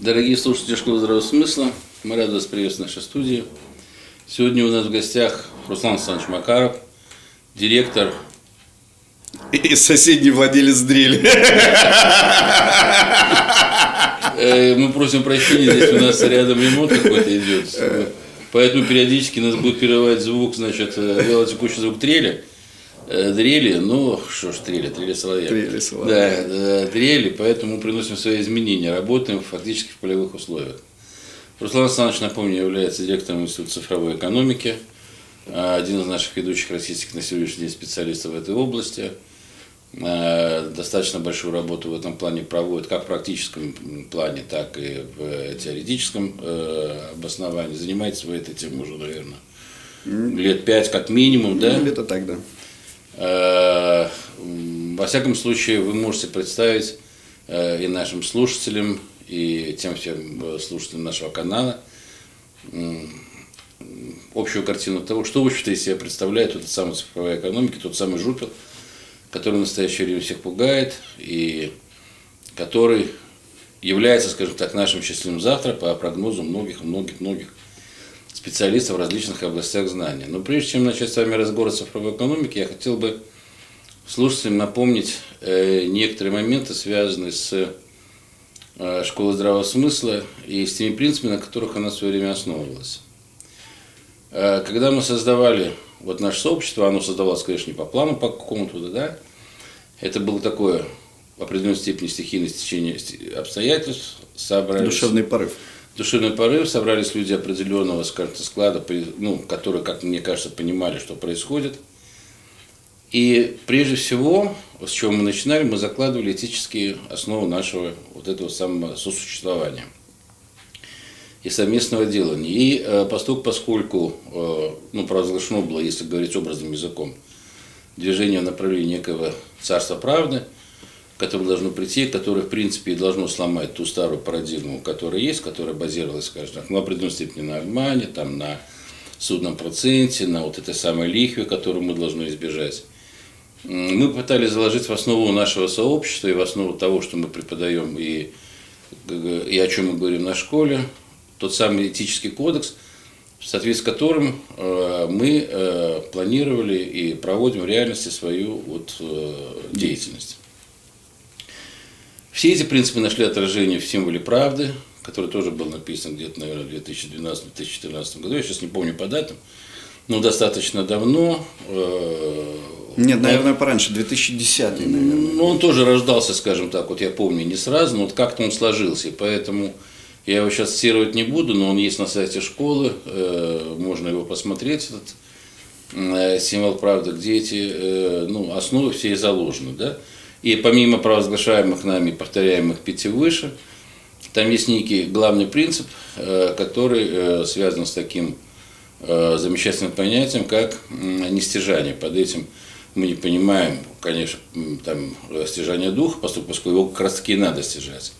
Дорогие слушатели Школы Здравого Смысла, мы рады вас приветствовать в нашей студии. Сегодня у нас в гостях Руслан Александрович Макаров, директор И соседний владелец дрели. Э, Мы просим прощения, здесь у нас рядом ремонт какой-то идет. Поэтому периодически нас будет перерывать звук, значит, э, вялотекущий звук трели. Э, Дрели, ну, что ж, трели, трели соловья. Трели соловья. Да, э, дрели, поэтому приносим свои изменения, работаем фактически в полевых условиях. Руслан Александрович, напомню, является директором Института цифровой экономики, а, один из наших ведущих российских на сегодняшний день специалистов в этой области. Достаточно большую работу в этом плане проводит как в практическом плане, так и в э, теоретическом э, обосновании. Занимается вы этой темой уже, наверное, лет пять как минимум, да? Ну, Где-то так, да. Э, Во всяком случае, вы можете представить э, и нашим слушателям, и тем всем э, слушателям нашего канала общую картину того, что, в общем-то, из себя представляет эта самая цифровая экономика, тот самый жупел, который в настоящее время всех пугает и который является, скажем так, нашим счастливым завтра по прогнозу многих-многих-многих специалистов в различных областях знания. Но прежде чем начать с вами разговор о цифровой экономике, я хотел бы слушателям напомнить э, некоторые моменты, связанные с э, школой здравого смысла и с теми принципами, на которых она в свое время основывалась. Э, Когда мы создавали вот наше сообщество, оно создавалось, конечно, не по плану по какому-то, да, это было такое в определенной степени стихийное стечение обстоятельств, собрались Душевный порыв. Душевный порыв, собрались люди определенного, скажем склада, ну, которые, как мне кажется, понимали, что происходит. И прежде всего, с чего мы начинали, мы закладывали этические основы нашего вот этого самого сосуществования и совместного делания. И э, поскольку, поскольку э, ну, провозглашено было, если говорить образным языком, движение в направлении некого царства правды, которое должно прийти, которое, в принципе, и должно сломать ту старую парадигму, которая есть, которая базировалась, скажем так, ну, в определенной степени на обмане, там, на судном проценте, на вот этой самой лихве, которую мы должны избежать. Мы пытались заложить в основу нашего сообщества и в основу того, что мы преподаем и, и о чем мы говорим на школе, тот самый этический кодекс, в соответствии с которым э, мы э, планировали и проводим в реальности свою вот, э, деятельность. Все эти принципы нашли отражение в символе правды, который тоже был написан где-то, наверное, в 2012-2014 году. Я сейчас не помню по датам, но достаточно давно. Э, Нет, наверное, пораньше, 2010 наверное. ну, он тоже рождался, скажем так, вот я помню, не сразу, но вот как-то он сложился, поэтому я его сейчас цитировать не буду, но он есть на сайте школы, э, можно его посмотреть, этот э, символ правды, где эти ну, основы все и заложены, да. И помимо провозглашаемых нами, повторяемых пяти выше, там есть некий главный принцип, э, который э, связан с таким э, замечательным понятием, как нестяжание. Под этим мы не понимаем, конечно, там, стяжание духа, поскольку его как раз таки и надо стяжать.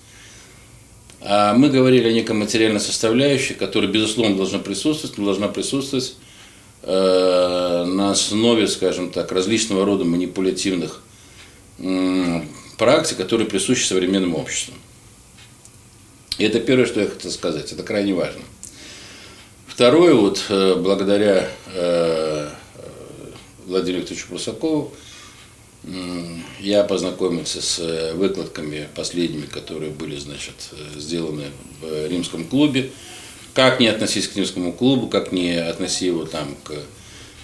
А мы говорили о некой материальной составляющей, которая, безусловно, должна присутствовать, но должна присутствовать на основе, скажем так, различного рода манипулятивных практик, которые присущи современному обществу. И это первое, что я хотел сказать, это крайне важно. Второе, вот э, благодаря э, Владимиру Викторовичу Прусакову я познакомился с э, выкладками последними, которые были, значит, э, сделаны в римском клубе. Как не относиться к римскому клубу, как не относить его там к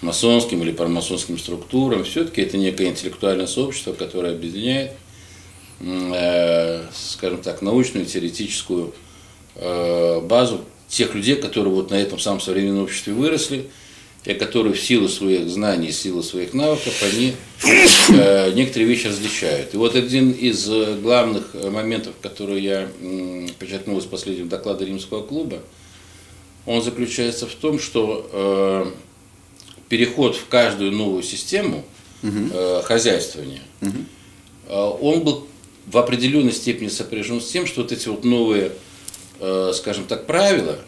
масонским или парамасонским структурам, все-таки это некое интеллектуальное сообщество, которое объединяет, э, скажем так, научную теоретическую э, базу тех людей, которые вот на этом самом современном обществе выросли, и которые в силу своих знаний, в силу своих навыков, они э, некоторые вещи различают. И вот один из э, главных э, моментов, который я м, подчеркнул из последнего доклада Римского клуба, он заключается в том, что э, переход в каждую новую систему э, хозяйствования, э, он был в определенной степени сопряжен с тем, что вот эти вот новые, э, скажем так, правила,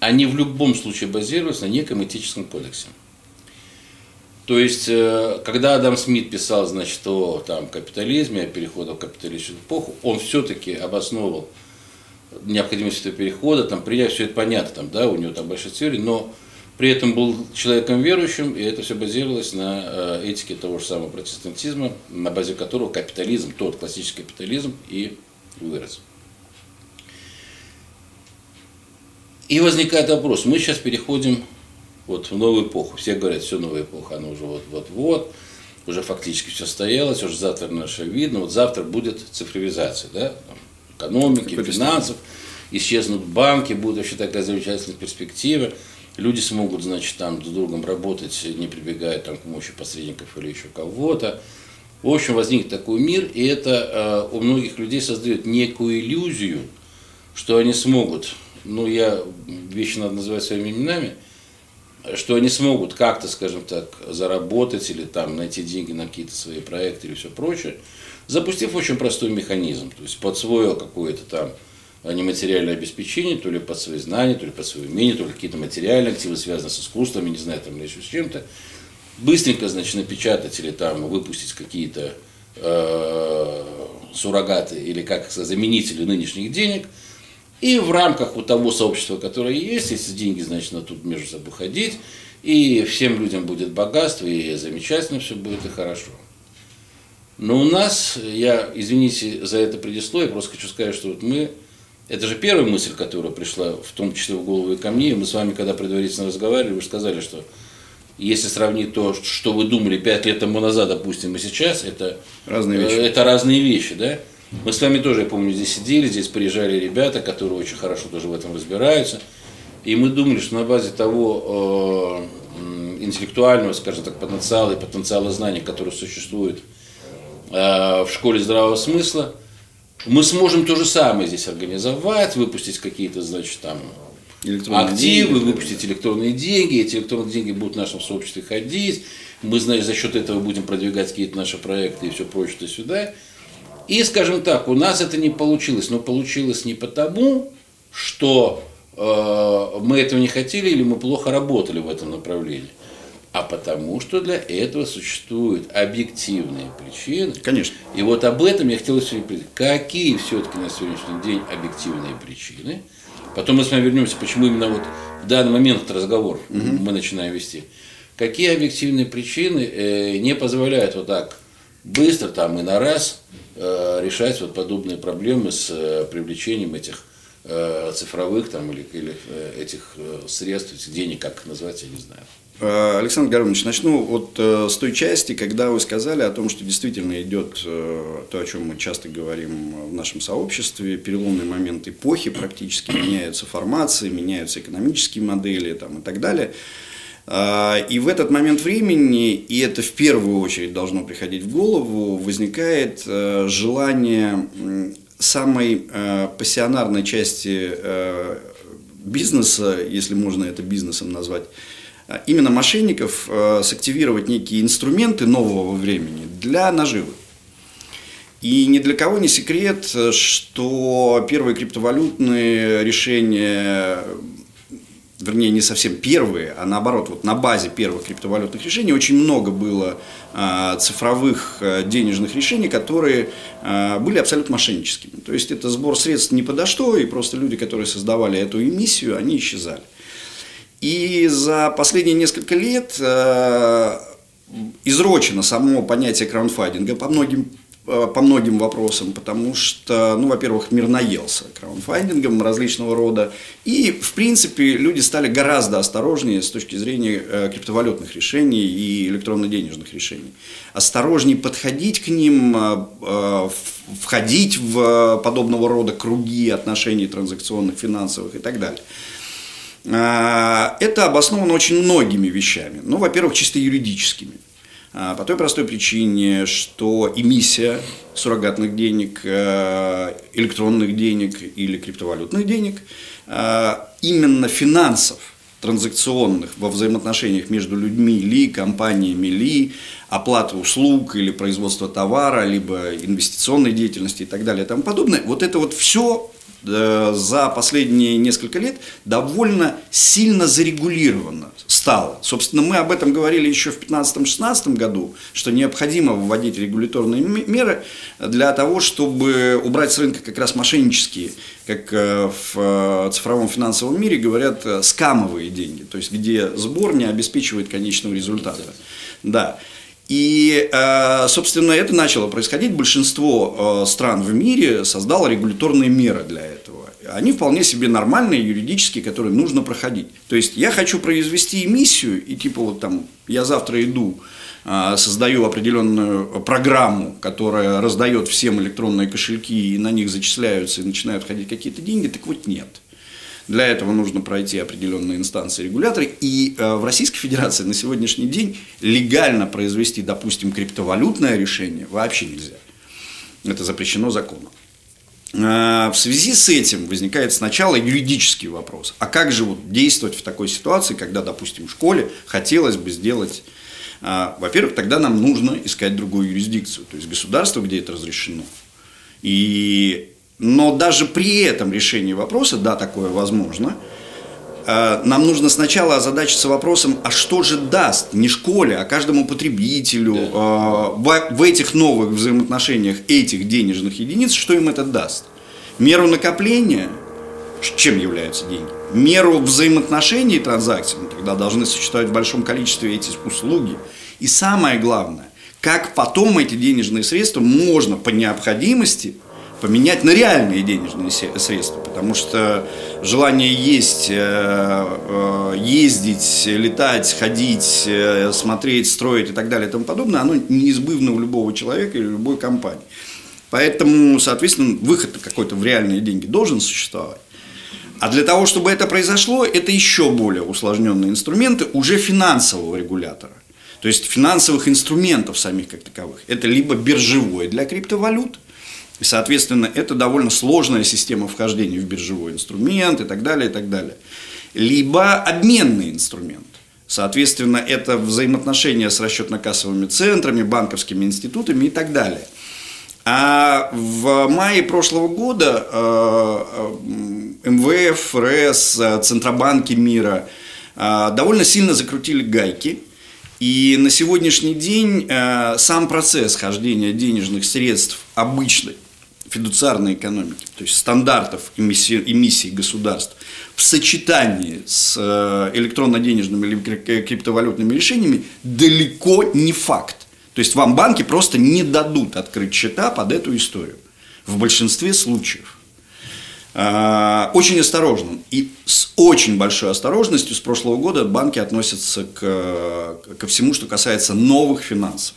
они в любом случае базировались на неком этическом кодексе. То есть, когда Адам Смит писал, значит, о там, капитализме, о переходе в капиталистическую эпоху, он все-таки обосновывал необходимость этого перехода, там, принять все это понятно, там, да, у него там большая теория, но при этом был человеком верующим, и это все базировалось на э, этике того же самого протестантизма, на базе которого капитализм, тот классический капитализм и вырос. И возникает вопрос, мы сейчас переходим вот в новую эпоху. Все говорят, все новая эпоха, она уже вот-вот-вот, уже фактически все состоялось, уже завтра наше видно, вот завтра будет цифровизация, да, экономики, финансов, исчезнут банки, будет вообще такая замечательная перспектива люди смогут, значит, там с другом работать, не прибегая там, к помощи посредников или еще кого-то. В общем, возник такой мир, и это э, у многих людей создает некую иллюзию, что они смогут, ну, я вещи надо называть своими именами, что они смогут как-то, скажем так, заработать или там найти деньги на какие-то свои проекты или все прочее, запустив очень простой механизм, то есть подсвоил какое-то там нематериальное обеспечение, то ли под свои знания, то ли под свои умения, то ли какие-то материальные активы, связанные с искусством, не знаю, там или еще с чем-то. Быстренько, значит, напечатать или там выпустить какие-то э, суррогаты или как заменители нынешних денег. И в рамках вот того сообщества, которое есть, если деньги, значит, на тут между собой ходить, и всем людям будет богатство, и замечательно все будет, и хорошо. Но у нас, я, извините за это предисловие, просто хочу сказать, что вот мы это же первая мысль, которая пришла, в том числе в голову и ко мне. Мы с вами, когда предварительно разговаривали, вы сказали, что если сравнить то, что вы думали пять лет тому назад, допустим, и сейчас, это разные вещи. Это разные вещи, да? Мы с вами тоже, я помню, здесь сидели, здесь приезжали ребята, которые очень хорошо тоже в этом разбираются. И мы думали, что на базе того э, интеллектуального, скажем так, потенциала и потенциала знаний, который существует э, в школе здравого смысла, мы сможем то же самое здесь организовать, выпустить какие-то, значит, там активы, деньги, выпустить электронные деньги, эти электронные деньги будут в нашем сообществе ходить, мы, значит, за счет этого будем продвигать какие-то наши проекты и все прочее то сюда. И, скажем так, у нас это не получилось, но получилось не потому, что э, мы этого не хотели или мы плохо работали в этом направлении а потому что для этого существуют объективные причины. Конечно. И вот об этом я хотел сегодня сказать. Какие все-таки на сегодняшний день объективные причины? Потом мы с вами вернемся, почему именно вот в данный момент этот разговор угу. мы начинаем вести. Какие объективные причины э, не позволяют вот так быстро там и на раз э, решать вот подобные проблемы с э, привлечением этих э, цифровых там или, или э, этих э, средств, этих денег, как их назвать, я не знаю. Э, Александр Горович, начну вот э, с той части, когда вы сказали о том, что действительно идет э, то, о чем мы часто говорим в нашем сообществе, переломный момент эпохи, практически меняются формации, меняются экономические модели там, и так далее. И в этот момент времени, и это в первую очередь должно приходить в голову, возникает желание самой пассионарной части бизнеса, если можно это бизнесом назвать, именно мошенников э, сактивировать некие инструменты нового времени для наживы. И ни для кого не секрет, что первые криптовалютные решения, вернее, не совсем первые, а наоборот, вот на базе первых криптовалютных решений очень много было э, цифровых денежных решений, которые были абсолютно мошенническими. То есть это сбор средств не подо что, и просто люди, которые создавали эту эмиссию, они исчезали. И за последние несколько лет э, изрочено само понятие краунфайдинга по многим э, по многим вопросам, потому что, ну, во-первых, мир наелся краунфайдингом различного рода, и, в принципе, люди стали гораздо осторожнее с точки зрения э, криптовалютных решений и электронно-денежных решений. Осторожнее подходить к ним, входить в подобного рода круги отношений транзакционных, финансовых и так далее. А, это обосновано очень многими вещами. Ну, во-первых, чисто юридическими. А, по той простой причине, что эмиссия суррогатных денег, э, электронных денег или криптовалютных денег, именно финансов, транзакционных во взаимоотношениях между людьми ли, компаниями ли, оплата услуг или производство товара, либо инвестиционной деятельности и так далее и тому подобное, вот это вот все за последние несколько лет довольно сильно зарегулировано стало. Собственно, мы об этом говорили еще в 2015-2016 году, что необходимо вводить регуляторные меры для того, чтобы убрать с рынка как раз мошеннические, как э, в э, цифровом финансовом мире говорят, э, скамовые деньги, то есть где сбор не обеспечивает конечного результата. Да. И, собственно, это начало происходить. Большинство стран в мире создало регуляторные меры для этого они вполне себе нормальные, юридические, которые нужно проходить. То есть я хочу произвести эмиссию, и типа вот там я завтра иду, а, создаю определенную программу, которая раздает всем электронные кошельки, и на них зачисляются и начинают ходить какие-то деньги, так вот нет. Для этого нужно пройти определенные инстанции регуляторы. И э, в Российской Федерации на сегодняшний день легально произвести, допустим, криптовалютное решение вообще нельзя. Это запрещено законом. Э, в связи с этим возникает сначала юридический вопрос. А как же вот действовать в такой ситуации, когда, допустим, в школе хотелось бы сделать... Э, во-первых, тогда нам нужно искать другую юрисдикцию, то есть государство, где это разрешено. И... Но даже при этом решении вопроса, да, такое возможно, э, нам нужно сначала озадачиться вопросом, а что же даст не школе, а каждому потребителю да. в, в этих новых взаимоотношениях этих денежных единиц, что им это даст. Меру накопления, чем являются деньги? Меру взаимоотношений и транзакций, мы тогда должны существовать в большом количестве эти услуги. И самое главное, как потом эти денежные средства можно по необходимости поменять на реальные денежные средства, потому что желание есть, э, э, ездить, летать, ходить, э, смотреть, строить и так далее и тому подобное, оно неизбывно у любого человека или любой компании. Поэтому, соответственно, выход какой-то в реальные деньги должен существовать. А для того, чтобы это произошло, это еще более усложненные инструменты уже финансового регулятора. То есть финансовых инструментов самих как таковых. Это либо биржевой для криптовалют, и, соответственно, это довольно сложная система вхождения в биржевой инструмент и так далее, и так далее. Либо обменный инструмент. Соответственно, это взаимоотношения с расчетно-кассовыми центрами, банковскими институтами и так далее. А в мае прошлого года э, э, МВФ, РС, Центробанки мира э, довольно сильно закрутили гайки. И на сегодняшний день сам процесс хождения денежных средств обычной фидуциарной экономики, то есть стандартов эмиссии, эмиссии государств, в сочетании с электронно-денежными или криптовалютными решениями далеко не факт. То есть вам банки просто не дадут открыть счета под эту историю. В большинстве случаев. А, очень осторожно. И с очень большой осторожностью с прошлого года банки относятся к, ко всему, что касается новых финансов.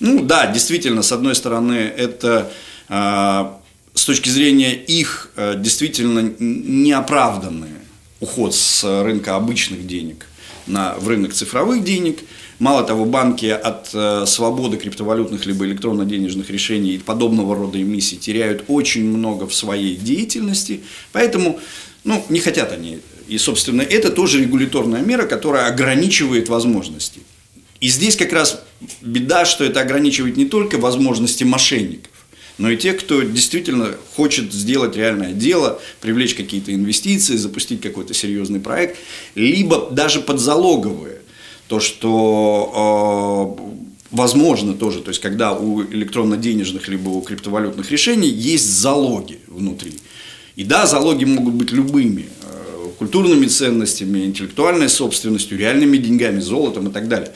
Ну да, действительно, с одной стороны, это с точки зрения их а, действительно неоправданный уход с рынка обычных денег на, в рынок цифровых денег – Мало того, банки от э, свободы криптовалютных либо электронно-денежных решений и подобного рода эмиссий теряют очень много в своей деятельности, поэтому ну, не хотят они. И, собственно, это тоже регуляторная мера, которая ограничивает возможности. И здесь как раз беда, что это ограничивает не только возможности мошенников, но и тех, кто действительно хочет сделать реальное дело, привлечь какие-то инвестиции, запустить какой-то серьезный проект, либо даже подзалоговые то, что э, возможно тоже, то есть когда у электронно-денежных либо у криптовалютных решений есть залоги внутри. И да, залоги могут быть любыми, э, культурными ценностями, интеллектуальной собственностью, реальными деньгами, золотом и так далее.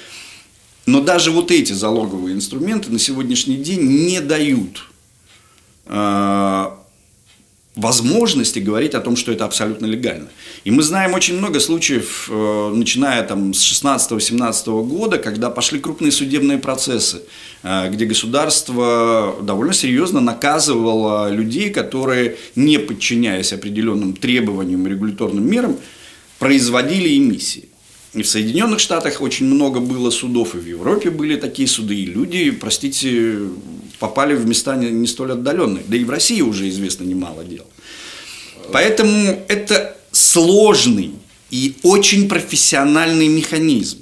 Но даже вот эти залоговые инструменты на сегодняшний день не дают возможности говорить о том, что это абсолютно легально. И мы знаем очень много случаев, э, начиная там с 16-17 года, когда пошли крупные судебные процессы, э, где государство довольно серьезно наказывало людей, которые, не подчиняясь определенным требованиям и регуляторным мерам, производили эмиссии. И в Соединенных Штатах очень много было судов, и в Европе были такие суды, и люди, простите, попали в места не, не столь отдаленные. Да и в России уже известно немало дел. Поэтому это сложный и очень профессиональный механизм.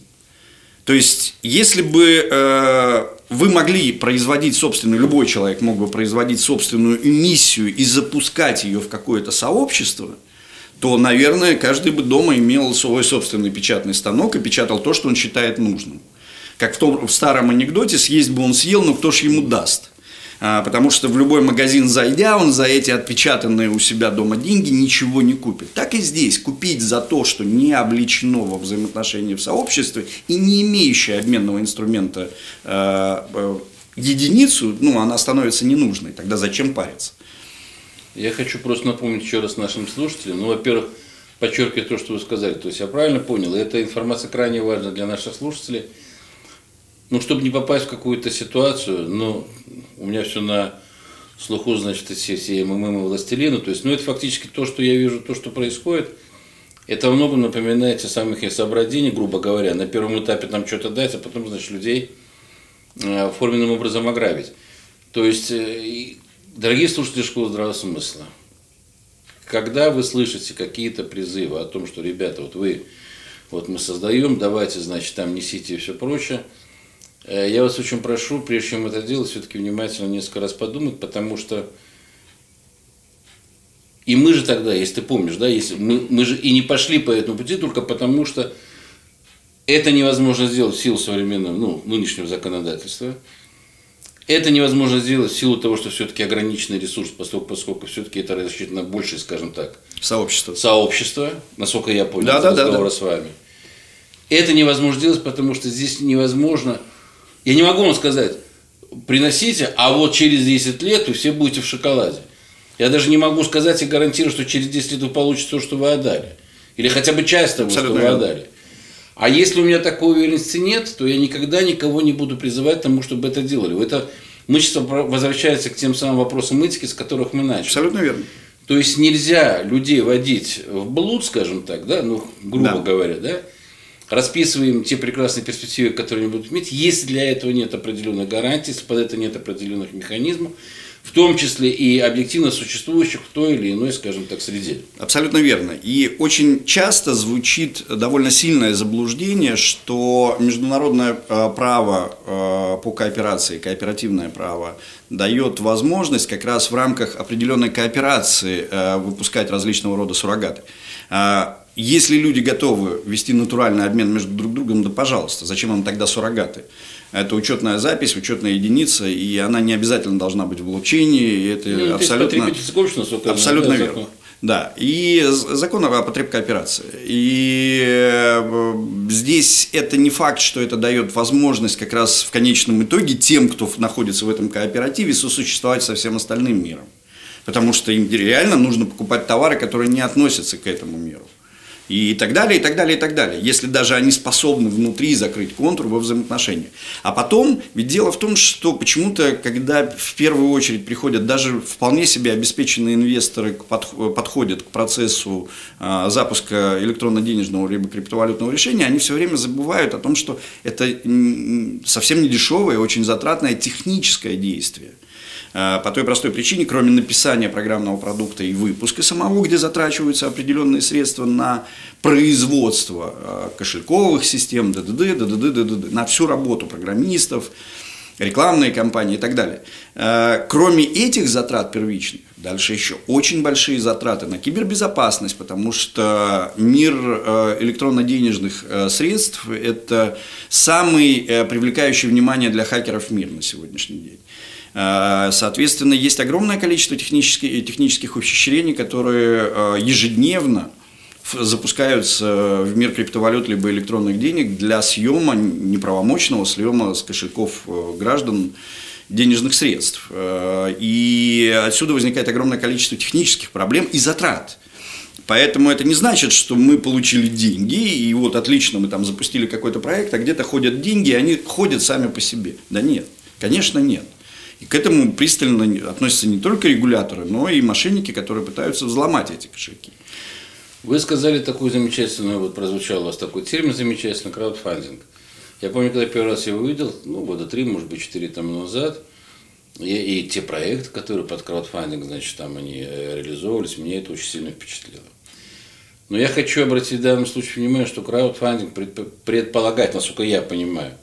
То есть, если бы э, вы могли производить собственную, любой человек мог бы производить собственную эмиссию и запускать ее в какое-то сообщество, то, наверное, каждый бы дома имел свой собственный печатный станок и печатал то, что он считает нужным. Как в том в старом анекдоте, съесть бы он съел, но кто ж ему даст? А, потому что в любой магазин зайдя, он за эти отпечатанные у себя дома деньги ничего не купит. Так и здесь. Купить за то, что не обличено во взаимоотношении в сообществе и не имеющее обменного инструмента э, э, единицу, ну, она становится ненужной. Тогда зачем париться? Я хочу просто напомнить еще раз нашим слушателям. Ну, во-первых, подчеркиваю то, что вы сказали. То есть я правильно понял, эта информация крайне важна для наших слушателей – ну, чтобы не попасть в какую-то ситуацию, ну, у меня все на слуху, значит, все, все МММ и властелины, то есть, ну, это фактически то, что я вижу, то, что происходит, это во многом напоминает те самых Исабрадини, грубо говоря, на первом этапе там что-то дать, а потом, значит, людей э, форменным образом ограбить. То есть, э, дорогие слушатели школы здравого смысла, когда вы слышите какие-то призывы о том, что, ребята, вот вы, вот мы создаем, давайте, значит, там несите и все прочее, Э, я вас очень прошу, прежде чем это делать, все-таки внимательно несколько раз подумать, потому что и мы же тогда, если ты помнишь, да, если мы, мы же и не пошли по этому пути только потому, что это невозможно сделать в силу современного, ну, нынешнего законодательства. Это невозможно сделать в силу того, что все-таки ограниченный ресурс, поскольку, поскольку все-таки это рассчитано больше, скажем так, сообщество. Сообщество, насколько я понял, да, да, разговора да, да. с вами. Это невозможно сделать, потому что здесь невозможно я не могу вам сказать, приносите, а вот через 10 лет вы все будете в шоколаде. Я даже не могу сказать и гарантирую, что через 10 лет вы получите то, что вы отдали. Или хотя бы часть того, что вы отдали. А если у меня такой уверенности нет, то я никогда никого не буду призывать к тому, чтобы это делали. Это мы сейчас возвращаемся к тем самым вопросам этики, с которых мы начали. Абсолютно верно. То есть нельзя людей водить в блуд, скажем так, да, ну, грубо да. говоря, да, расписываем те прекрасные перспективы, которые они будут иметь, если для этого нет определенных гарантий, если под это нет определенных механизмов, в том числе и объективно существующих в той или иной, скажем так, среде. Абсолютно верно. И очень часто звучит довольно сильное заблуждение, что международное э, право э, по кооперации, кооперативное право, дает возможность как раз в рамках определенной кооперации э, выпускать различного рода суррогаты. Если люди готовы вести натуральный обмен между друг другом, да пожалуйста, зачем им тогда суррогаты? Это учетная запись, учетная единица, и она не обязательно должна быть в блокчейне, и это ну, абсолютно, абсолютно верно. Закон. Да, и закон о потребкооперации. И э, здесь это не факт, что это дает возможность как раз в конечном итоге тем, кто находится в этом кооперативе, сосуществовать со всем остальным миром. Потому что им реально нужно покупать товары, которые не относятся к этому миру и так далее, и так далее, и так далее, если даже они способны внутри закрыть контур во взаимоотношениях. А потом, ведь дело в том, что почему-то, когда в первую очередь приходят даже вполне себе обеспеченные инвесторы подходят к процессу а, запуска электронно-денежного либо криптовалютного решения, они все время забывают о том, что это совсем не дешевое, очень затратное техническое действие. Э, по той простой причине, кроме написания программного продукта и выпуска самого, где затрачиваются определенные средства на производство э, кошельковых систем, ДДД, ДДД, ДДД, на всю работу программистов, рекламные кампании и так далее. Э, кроме этих затрат первичных, дальше еще очень большие затраты на кибербезопасность, потому что мир электронно-денежных средств – это самый привлекающий внимание для хакеров мир на сегодняшний день. Э, соответственно, есть огромное количество технических, технических ухищрений, которые э, ежедневно запускаются в мир криптовалют либо электронных денег для съема неправомочного съема с кошельков э, граждан денежных средств. И отсюда возникает огромное количество технических проблем и затрат. Поэтому это не значит, что мы получили деньги, и вот отлично мы там запустили какой-то проект, а где-то ходят деньги, и они ходят сами по себе. Да нет, конечно нет. И к этому пристально относятся не только регуляторы, но и мошенники, которые пытаются взломать эти кошельки. Вы сказали такую замечательную, вот прозвучал у вас такой термин замечательный, краудфандинг. Я помню, когда первый раз его увидел, ну, года три, может быть, четыре тому назад, и, и те проекты, которые под краудфандинг, значит, там они э, реализовывались, мне это очень сильно впечатлило. Но я хочу обратить в данном случае внимание, что краудфандинг предполагает, насколько я понимаю,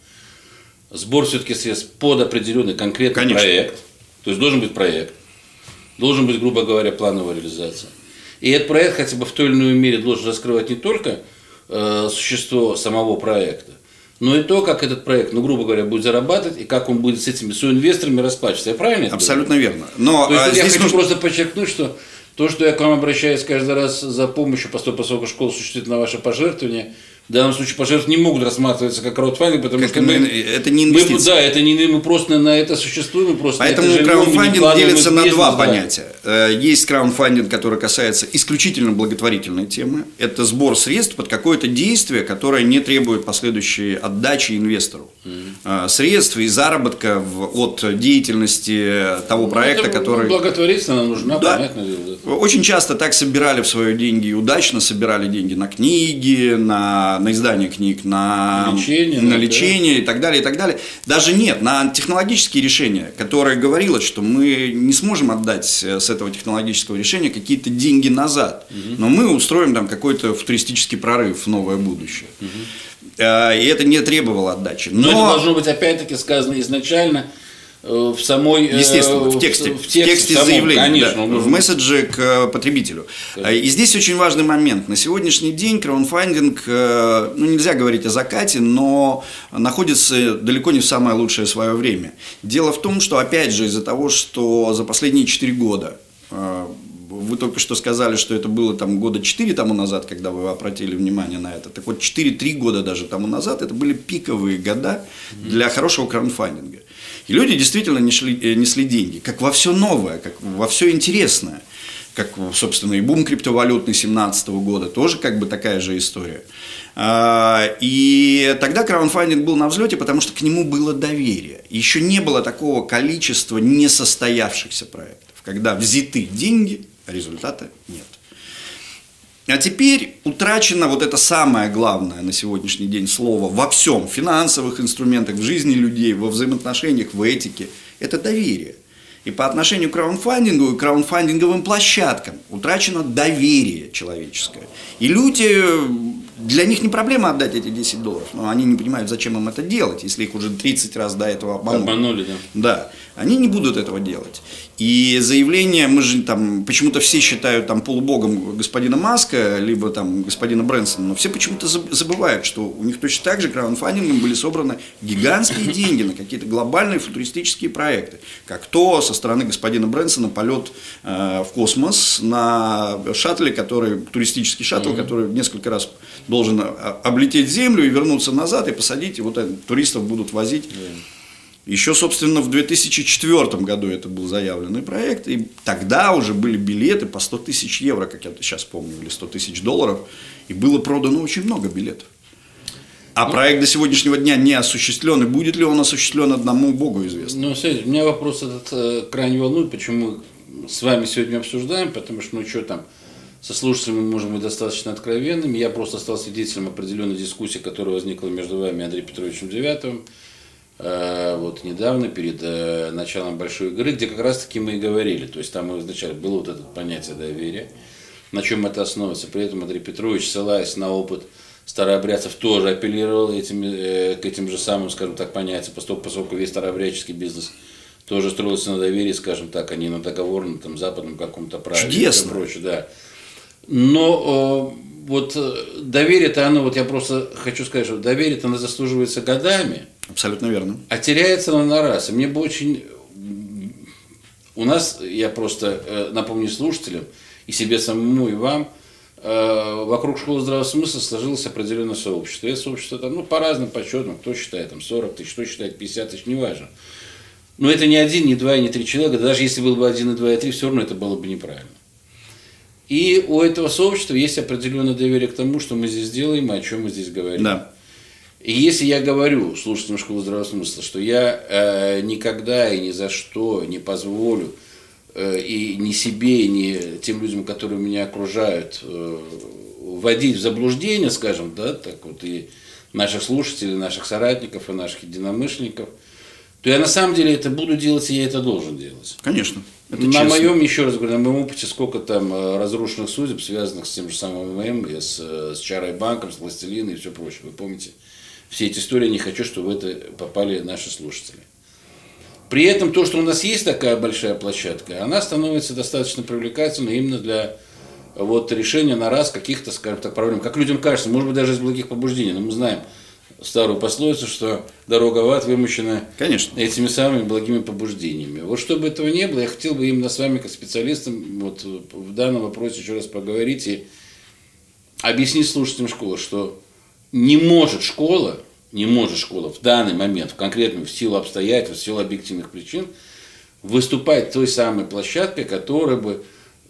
сбор все-таки средств под определенный конкретный Конечно. проект. То есть должен быть проект, должен быть, грубо говоря, плановая реализация. И этот проект хотя бы в той или иной мере должен раскрывать не только э, существо самого проекта, но и то, как этот проект, ну, грубо говоря, будет зарабатывать и как он будет с этими соинвесторами расплачиваться. Я правильно это Абсолютно верно. Но то есть а, я здесь хочу нужно... просто подчеркнуть, что то, что я к вам обращаюсь каждый раз за помощью, поскольку школа существует на ваше пожертвование, в данном случае пожертвования не могут рассматриваться как краудфандинг, потому Как что мы, мы- это не мы- инвестиции. да, это не мы просто на это существуем, мы просто Поэтому это мы вкладываем делится на два да. понятия. Э, Есть краундфандинг, который касается исключительно благотворительной темы. Это сбор средств под какое-то действие, которое не требует последующей отдачи инвестору. Э, Средств и заработка в- от деятельности того проекта, Ну, Это который... благотворительно нужна, Да. понятное дело. да. Очень часто так собирали в свое деньги удачно собирали деньги на книги, на, на издание книг, на Лечение, на да, лечение и так далее, и так далее. Даже нет, на технологические решения, которое говорилось, что мы не сможем отдать э, с этого технологического решения какие-то деньги назад, но мы устроим там какой-то футуристический прорыв в новое будущее. Э, И это не требовало отдачи. Но, это должно быть опять-таки сказано изначально в самой... э, Естественно, в тексте, В, тексте, в самом, заявления, конечно. да, в месседже к э, потребителю. А, И здесь очень важный момент. На сегодняшний день краудфандинг, э, ну нельзя говорить о закате, но находится далеко не в самое лучшее свое время. Дело в том, что опять же из-за того, что за последние 4 года э, вы только что сказали, что это было там года 4 тому назад, когда вы обратили внимание на это. Так вот, 4-3 года даже тому назад это были пиковые года для хорошего краундфандинга. И люди действительно несли, э, несли деньги, как во все новое, как во все интересное. Как, собственно, и бум криптовалютный 2017 года, тоже как бы такая же история. А, И тогда краундфандинг был на взлете, потому что к нему было доверие. Еще не было такого количества несостоявшихся проектов, когда взяты деньги, а результата нет. А теперь утрачено вот это самое главное на сегодняшний день слово во всем, в финансовых инструментах, в жизни людей, во взаимоотношениях, в этике. Это доверие. И по отношению к краундфандингу и краундфандинговым площадкам утрачено доверие человеческое. И люди, для них не проблема отдать эти 10 долларов, но они не понимают, зачем им это делать, если их уже 30 раз до этого обманули. Обманули, да. Да, они не будут этого делать. И заявление, мы же там, почему-то все считают там полубогом господина Маска, либо там господина Брэнсона, но все почему-то заб- забывают, что у них точно так же краундфандингом были собраны гигантские деньги на какие-то глобальные футуристические проекты, как то со стороны господина Брэнсона полет э, в космос на шаттле, который, туристический шаттл, который несколько раз должен а, облететь Землю и вернуться назад и посадить, и вот это, туристов будут возить. Еще, собственно, в 2004 году это был заявленный проект, и тогда уже были билеты по 100 тысяч евро, как я сейчас помню, или 100 тысяч долларов, и было продано очень много билетов. А проект до сегодняшнего дня не осуществлен, и будет ли он осуществлен одному Богу известно. Ну, смотрите, меня вопрос этот э, крайне волнует, почему мы с вами сегодня обсуждаем, потому что, ну, что там, со слушателями мы можем быть достаточно откровенными. Я просто стал свидетелем определенной дискуссии, которая возникла между вами и Андреем Петровичем Девятовым, вот недавно, перед э, началом большой игры, где как раз-таки мы и говорили. То есть там вначале было вот это понятие доверия, на чем это основывается. При этом Андрей Петрович, ссылаясь на опыт старообрядцев, тоже апеллировал этими, э, к этим же самым, скажем так, понятиям, поскольку, поскольку весь старообрядческий бизнес тоже строился на доверии, скажем так, а не на договорном там, западном каком-то праве. и Чудесно. прочее, да. Но э, вот э, доверие-то оно, вот я просто хочу сказать, что доверие-то оно заслуживается годами, Абсолютно верно. а теряется оно на раз. И мне бы очень... У нас, я просто э, напомню слушателям, и себе самому, и вам, э, вокруг школы здравого смысла сложилось определенное сообщество. И это сообщество там, ну, по разным подсчетам, кто считает там 40 тысяч, кто считает 50 тысяч, неважно. Но это не один, не два, не три человека. Даже если было бы один, и два, и три, все равно это было бы неправильно. И у этого сообщества есть определенное доверие к тому, что мы здесь делаем и о чем мы здесь говорим. Да. И если я говорю слушателям школы здравого смысла, что я э, никогда и ни за что не позволю э, и ни себе, ни тем людям, которые меня окружают, э, вводить в заблуждение, скажем, да, так вот и наших слушателей, наших соратников и наших единомышленников, то я на самом деле это буду делать, и я это должен делать. Конечно. Это на честно. моем, еще раз говорю, на моем опыте, сколько там э, разрушенных судеб, связанных с тем же самым ММ, с, э, с Чарой банком, с Пластилиной и все прочее. Вы помните все эти истории, не хочу, чтобы в это попали наши слушатели. При этом то, что у нас есть такая большая площадка, она становится достаточно привлекательной именно для вот решения на раз каких-то, скажем так, проблем. Как людям кажется, может быть, даже из благих побуждений, но мы знаем старую пословицу, что дорога в ад вымощена Конечно. этими самыми благими побуждениями. Вот чтобы этого не было, я хотел бы именно с вами, как специалистом, вот в данном вопросе еще раз поговорить и объяснить слушателям школы, что не может школа, не может школа в данный момент, в конкретном, в силу обстоятельств, в силу объективных причин, выступать той самой площадкой, которая бы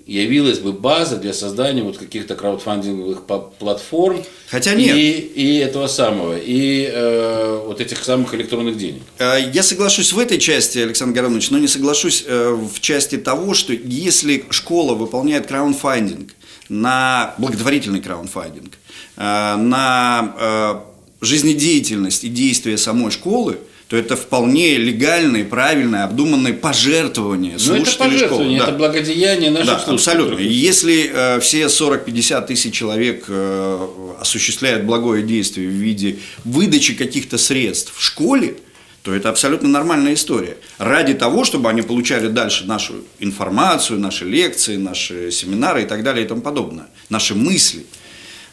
явилась бы база для создания вот каких-то краудфандинговых платформ. Хотя нет. И, и этого самого, и э, вот этих самых электронных денег. Э, я соглашусь в этой части, Александр Горович, но не соглашусь э, в части того, что если школа выполняет краудфандинг, на благотворительный краудфандинг, э, на жизнедеятельность и действия самой школы – то это вполне легальные, правильные, обдуманные пожертвования ну, слушателей это пожертвование, школы. это да. благодеяние наших да, слушателей. Абсолютно. Если э, все 40-50 тысяч человек э, осуществляют благое действие в виде выдачи каких-то средств в школе, то это абсолютно нормальная история. Ради того, чтобы они получали дальше нашу информацию, наши лекции, наши семинары и так далее и тому подобное, наши мысли –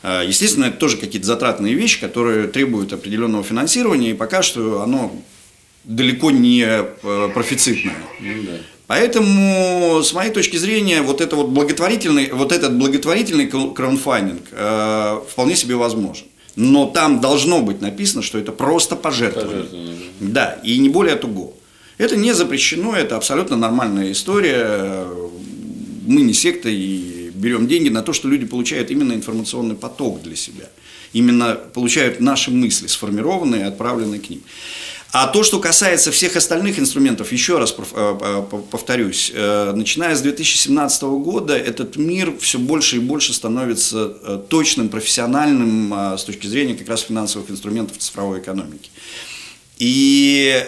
Э, естественно, это тоже какие-то затратные вещи, которые требуют определенного финансирования, и пока что оно далеко не э, профицитное. Ну, да. Поэтому, с моей точки зрения, вот, это вот, благотворительный, вот этот благотворительный краундфандинг э, вполне себе возможен. Но там должно быть написано, что это просто пожертвование. пожертвование да. и не более туго. Это не запрещено, это абсолютно нормальная история. Мы не секта, и берем деньги на то, что люди получают именно информационный поток для себя. Именно получают наши мысли, сформированные и отправленные к ним. А то, что касается всех остальных инструментов, еще раз э, э, повторюсь, э, начиная с 2017 года этот мир все больше и больше становится точным, профессиональным с точки зрения как раз финансовых инструментов цифровой экономики. И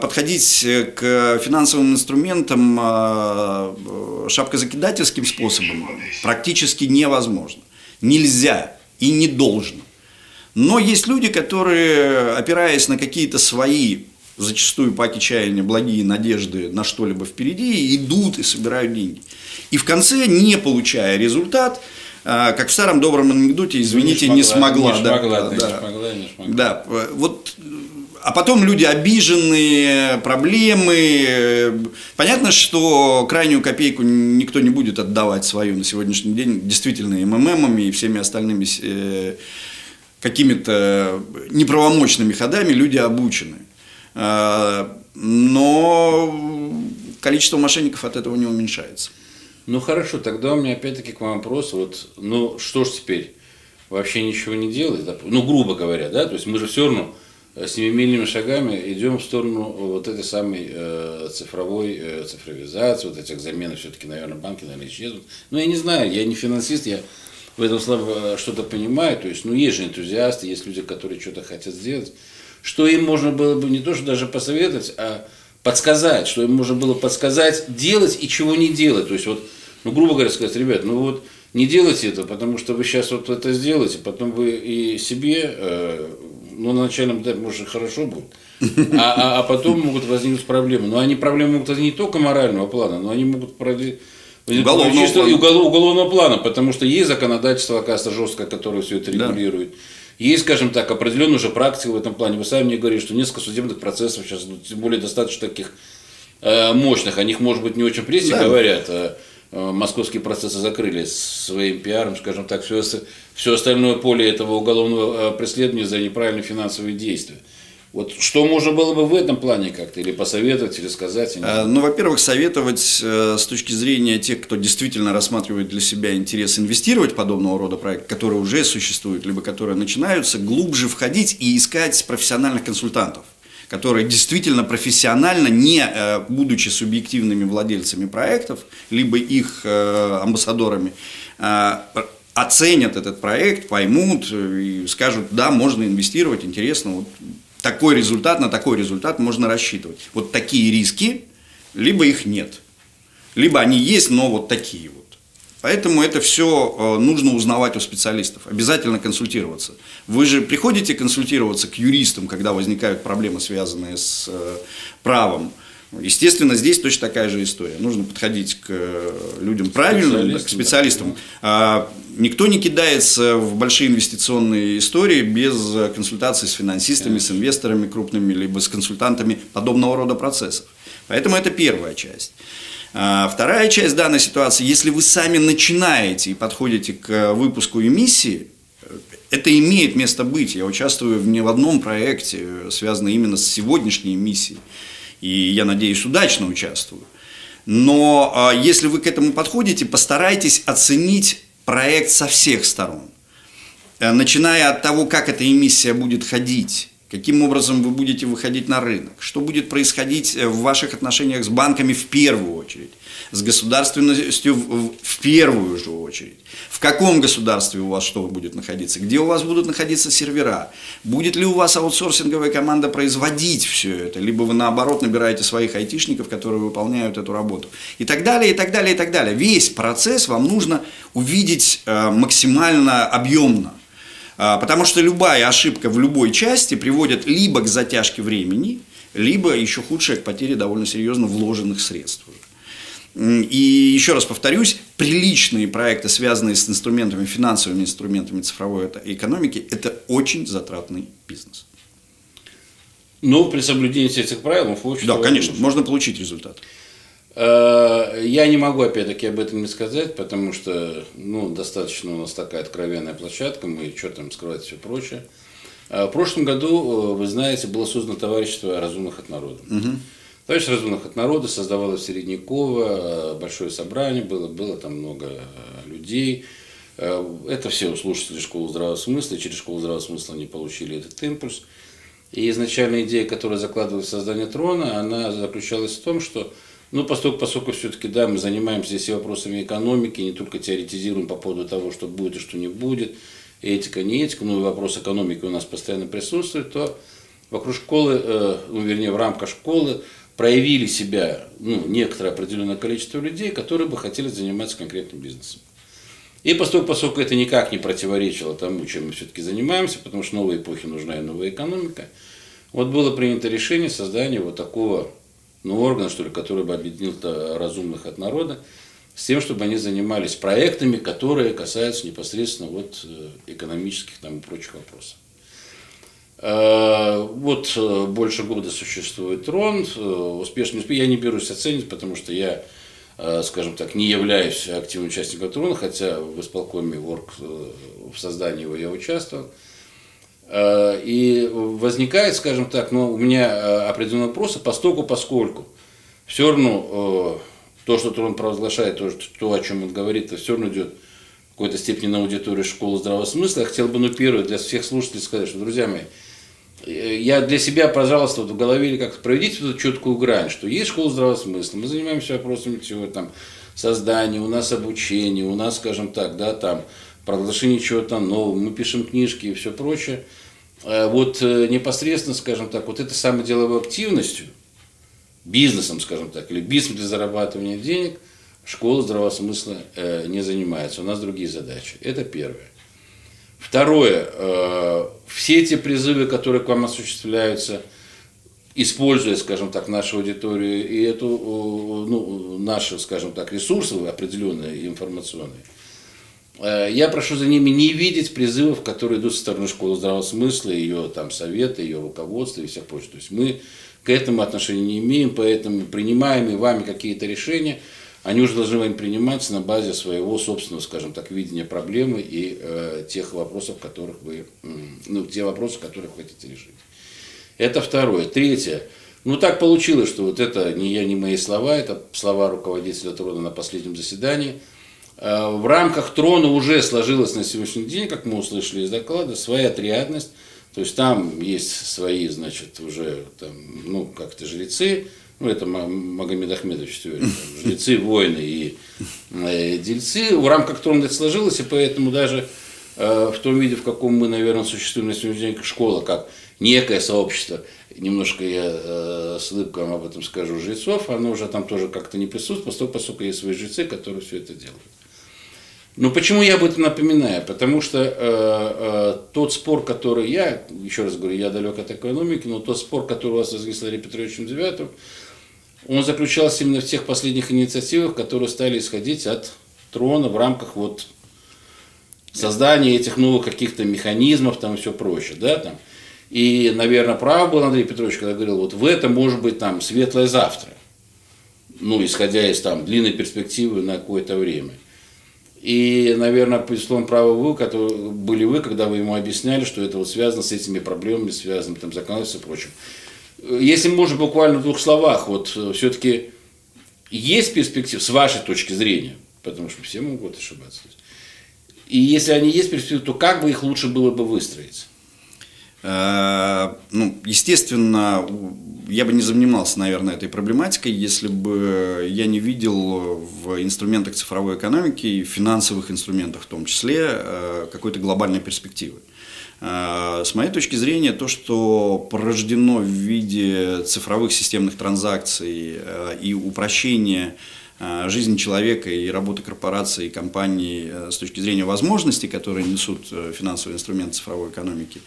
подходить к финансовым инструментам э, шапкозакидательским способом практически невозможно. Нельзя и не должно. Но есть люди, которые, опираясь на какие-то свои, зачастую по отчаянию, благие надежды на что-либо впереди, идут и собирают деньги. И в конце, не получая результат, э, как в старом добром анекдоте, извините, не смогла. Не смогла, не да, смогла, да, не смогла, не смогла. Да, вот а потом люди обиженные, проблемы. Понятно, что крайнюю копейку никто не будет отдавать свою на сегодняшний день действительно МММами и всеми остальными э, какими-то неправомочными ходами люди обучены. А, но количество мошенников от этого не уменьшается. Ну хорошо, тогда у меня опять-таки к вам вопрос. Вот, ну что ж теперь? Вообще ничего не делать? Ну, грубо говоря, да? То есть мы же все равно Э, семимильными шагами идем в сторону вот этой самой э, цифровой э, цифровизации, вот этих замены все-таки, наверное, банки, наверное, исчезнут. Но я не знаю, я не финансист, я в этом слабо что-то понимаю. То есть, ну, есть же энтузиасты, есть люди, которые что-то хотят сделать. Что им можно было бы не то, что даже посоветовать, а подсказать, что им можно было подсказать, делать и чего не делать. То есть, вот, ну, грубо говоря, сказать, ребят, ну вот, не делайте это, потому что вы сейчас вот это сделаете, потом вы и себе э, ну, на начальном этапе, может, хорошо будет, а, а, а потом могут возникнуть проблемы. Но они проблемы могут возникнуть не только морального плана, но они могут уголовного, чисто плана. Уголов, уголовного плана, потому что есть законодательство, оказывается, жесткое, которое все это регулирует. Да. Есть, скажем так, определенная уже практика в этом плане. Вы сами мне говорите, что несколько судебных процессов сейчас, ну, тем более достаточно таких э, мощных, о них, может быть, не очень прессе да. говорят. А, э, московские процессы закрыли своим пиаром, скажем так, все, все остальное поле этого уголовного э, преследования за неправильные финансовые действия. Вот что можно было бы в этом плане как-то или посоветовать, или сказать? А, ну, во-первых, советовать э, с точки зрения тех, кто действительно рассматривает для себя интерес инвестировать в подобного рода проект, которые уже существуют, либо которые начинаются, глубже входить и искать профессиональных консультантов которые действительно профессионально, не э, будучи субъективными владельцами проектов, либо их амбассадорами, оценят этот проект, поймут э, и скажут, да, можно инвестировать, интересно, вот такой результат, на такой результат можно рассчитывать. Вот такие риски, либо их нет, либо они есть, но вот такие вот. Поэтому это все э, нужно узнавать у специалистов, обязательно консультироваться. Вы же приходите консультироваться к юристам, когда возникают проблемы, связанные с э, правом. Естественно, здесь точно такая же история. Нужно подходить к э, людям правильно, к специалистам. А, никто не кидается в большие инвестиционные истории без консультаций с финансистами, с инвесторами крупными, либо с консультантами подобного рода процессов. Поэтому это первая часть. А, вторая часть данной ситуации, если вы сами начинаете и подходите к выпуску эмиссии, это имеет место быть. Я участвую не в одном проекте, связанном именно с сегодняшней эмиссией и я надеюсь, удачно участвую. Но а, если вы к этому подходите, постарайтесь оценить проект со всех сторон. Э, начиная от того, как эта эмиссия будет ходить, каким образом вы будете выходить на рынок, что будет происходить э, в ваших отношениях с банками в первую очередь, с государственностью в первую же очередь, в каком государстве у вас что будет находиться, где у вас будут находиться сервера, будет ли у вас аутсорсинговая команда производить все это, либо вы наоборот набираете своих айтишников, которые выполняют эту работу, и так далее, и так далее, и так далее. Весь процесс вам нужно увидеть э, максимально объемно. А, потому что любая ошибка в любой части приводит либо к затяжке времени, либо еще худшее к потере довольно серьезно вложенных средств. И еще раз повторюсь, приличные проекты, связанные с инструментами, финансовыми инструментами цифровой экономики, это очень затратный бизнес. Но при соблюдении этих правил, в общем Да, конечно, можно получить результат. Э, я не могу, опять-таки, об этом не сказать, потому что, ну, достаточно у нас такая откровенная площадка, мы что там скрывать все прочее. Э, в прошлом году, э, вы знаете, было создано товарищество разумных от народа. Угу. Товарищество разумных от народа создавалось в Середняково, большое собрание было, было там много людей. Это все у слушателей школы здравого смысла, и через школу здравого смысла они получили этот импульс. И изначальная идея, которая закладывалась в создание трона, она заключалась в том, что ну, поскольку, поскольку все-таки, да, мы занимаемся здесь вопросами экономики, не только теоретизируем по поводу того, что будет и что не будет, этика, не этика, но и вопрос экономики у нас постоянно присутствует, то вокруг школы, э, ну, вернее, в рамках школы проявили себя ну, некоторое определенное количество людей, которые бы хотели заниматься конкретным бизнесом. И поскольку, поскольку это никак не противоречило тому, чем мы все-таки занимаемся, потому что новой эпохе нужна и новая экономика, вот было принято решение создания вот такого ну, орган, что ли, который бы объединил разумных от народа, с тем, чтобы они занимались проектами, которые касаются непосредственно вот э, экономических там, и прочих вопросов. Э, вот э, больше года существует ТРОН, успешный я не берусь оценить, потому что я, скажем так, не являюсь активным участником ТРОНа, хотя в исполкоме ВОРК в создании его я участвовал. Э, и возникает, скажем так, ну, у меня э, определенные вопросы, постольку, поскольку все равно э, то, что он провозглашает, то, то, о чем он говорит, это все равно идет в какой-то степени на аудиторию школы здравого смысла. Я хотел бы, ну, первое, для всех слушателей сказать, что, друзья мои, я для себя, пожалуйста, вот в голове как-то проведите вот эту четкую грань, что есть школа здравого смысла, мы занимаемся вопросами всего там создания, у нас обучение, у нас, скажем так, да, там, провозглашение чего-то нового, мы пишем книжки и все прочее. Э, вот э, непосредственно, скажем так, вот этой самой деловой активностью, бизнесом, скажем так, или бизнесом для зарабатывания денег, школа здравого смысла э, не занимается. У нас другие задачи. Это первое. Второе. Все эти призывы, которые к вам осуществляются, используя, скажем так, нашу аудиторию и эту, ну, наши, скажем так, ресурсы определенные информационные, я прошу за ними не видеть призывов, которые идут со стороны школы здравого смысла, ее там советы, ее руководства и всех прочих. То есть мы к этому отношения не имеем, поэтому принимаемые вами какие-то решения, они уже должны вами приниматься на базе своего собственного, скажем так, видения проблемы и э, тех вопросов, которых вы, ну, те вопросы, которые хотите решить. Это второе. Третье. Ну, так получилось, что вот это не я, не мои слова, это слова руководителя труда на последнем заседании – Э, в рамках трона уже сложилась на сегодняшний день, как мы услышали из доклада, своя триадность. То есть там есть свои, значит, уже там, ну, как-то жрецы, ну, это Магомед Ахмедович теория, там, жрецы, воины и э, дельцы. В рамках трона это сложилось, и поэтому даже э, в том виде, в каком мы, наверное, существуем на сегодняшний день, школа, как некое сообщество, немножко я э, с улыбкой об этом скажу, жрецов, оно уже там тоже как-то не присутствует, поскольку есть свои жрецы, которые все это делают. Ну почему я об этом напоминаю? Потому что э, э, тот спор, который я, еще раз говорю, я далек от экономики, но тот спор, который у вас с Владимиром Петровичем Девятым, он заключался именно в тех последних инициативах, которые стали исходить от трона в рамках вот создания этих новых каких-то механизмов там и все прочее, да, там. И, наверное, прав был Андрей Петрович, когда говорил, вот в этом может быть там светлое завтра, ну, исходя из там длинной перспективы на какое-то время. И, наверное, безусловно, правы вы, которые, были вы, когда вы ему объясняли, что это вот связано с этими проблемами, связано там законодательством и прочим. Если можно буквально в двух словах, вот э, все-таки есть перспектива, с вашей точки зрения, потому что все могут ошибаться. И если они есть перспективы, то как бы их лучше было бы выстроить? Э, ну, естественно, я бы не занимался, наверное, этой проблематикой, если бы я не видел в инструментах цифровой экономики и финансовых инструментах в том числе э, какой-то глобальной перспективы. Э, с моей точки зрения, то, что порождено в виде цифровых системных транзакций и упрощения жизни человека и работы корпораций и компаний с точки зрения возможностей, которые несут финансовые инструменты цифровой экономики,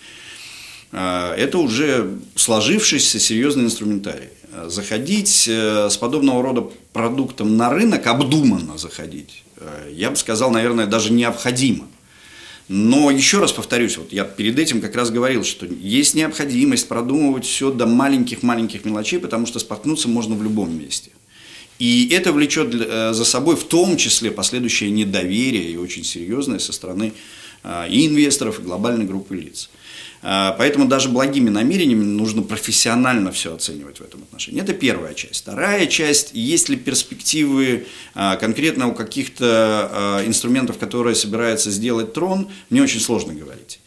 это уже сложившийся серьезный инструментарий. Заходить э, с подобного рода продуктом на рынок, обдуманно заходить, э, я бы сказал, наверное, даже необходимо. Но еще раз повторюсь, вот я перед этим как раз говорил, что есть необходимость продумывать все до маленьких-маленьких мелочей, потому что споткнуться можно в любом месте. И это влечет э, за собой в том числе последующее недоверие и очень серьезное со стороны и инвесторов, и глобальной группы лиц. А, поэтому даже благими намерениями нужно профессионально все оценивать в этом отношении. Это первая часть. Вторая часть, есть ли перспективы конкретно у каких-то инструментов, которые собирается сделать трон, мне очень сложно говорить.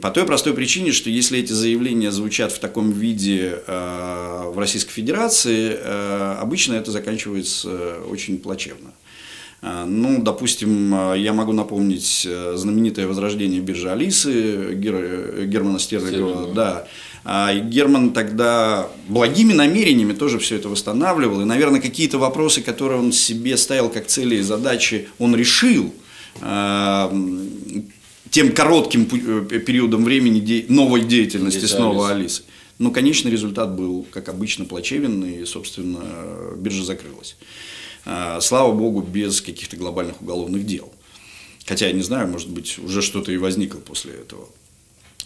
По той простой причине, что если эти заявления звучат в таком виде в Российской Федерации, обычно это заканчивается очень плачевно. Ну, допустим, я могу напомнить э, знаменитое возрождение биржи Алисы Гер... Германа Стерлигова. Да. А Герман тогда благими намерениями тоже все это восстанавливал. И, наверное, какие-то вопросы, которые он себе ставил как цели и задачи, он решил тем коротким э, периодом времени новой деятельности Здесь снова Алисы. Но конечный результат был, как обычно, плачевен, и, собственно, биржа закрылась. А, слава богу, без каких-то глобальных уголовных дел. Хотя, я не знаю, может быть, уже что-то и возникло после этого.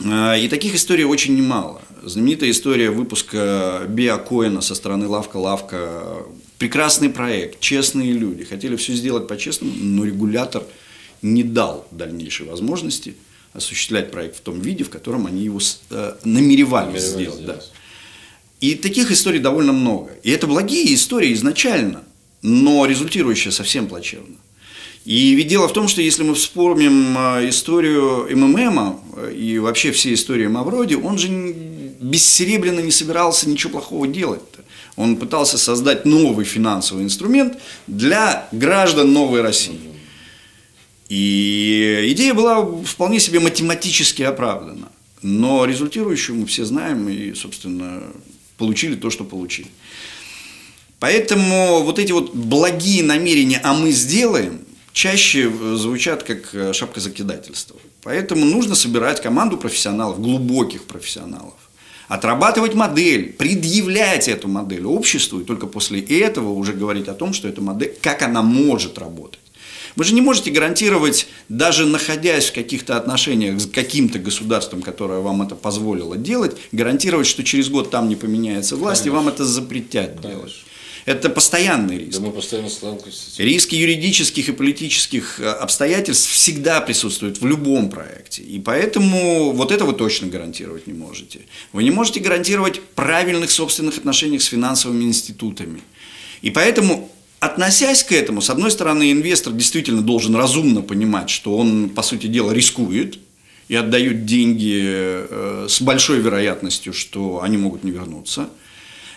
А, и таких историй очень немало. Знаменитая история выпуска биокоина со стороны Лавка-Лавка. Прекрасный проект, честные люди. Хотели все сделать по-честному, но регулятор не дал дальнейшей возможности осуществлять проект в том виде, в котором они его э, намеревались, намеревались сделать. Да. И таких историй довольно много. И это благие истории изначально но результирующее совсем плачевно. И ведь дело в том, что если мы вспомним а, историю МММа э, и вообще все истории Мавроди, он же бессеребренно не собирался ничего плохого делать. -то. Он пытался создать новый финансовый инструмент для граждан новой России. И идея была вполне себе математически оправдана. Но результирующую мы все знаем и, собственно, получили то, что получили. Поэтому вот эти вот благие намерения «а мы сделаем» чаще звучат как э, шапка закидательства. Поэтому нужно собирать команду профессионалов, глубоких профессионалов, отрабатывать модель, предъявлять эту модель обществу, и только после этого уже говорить о том, что эта модель, как она может работать. Вы же не можете гарантировать, даже находясь в каких-то отношениях с каким-то государством, которое вам это позволило делать, гарантировать, что через год там не поменяется власть, Конечно. и вам это запретят Конечно. делать. Это постоянный риск. Да мы постоянно сталкиваемся. Риски юридических и политических э, обстоятельств всегда присутствуют в любом проекте. И поэтому вот это вы точно гарантировать не можете. Вы не можете гарантировать правильных собственных отношений с финансовыми институтами. И поэтому Относясь к этому, с одной стороны, инвестор действительно должен разумно понимать, что он, по сути дела, рискует и отдает деньги э, с большой вероятностью, что они могут не вернуться.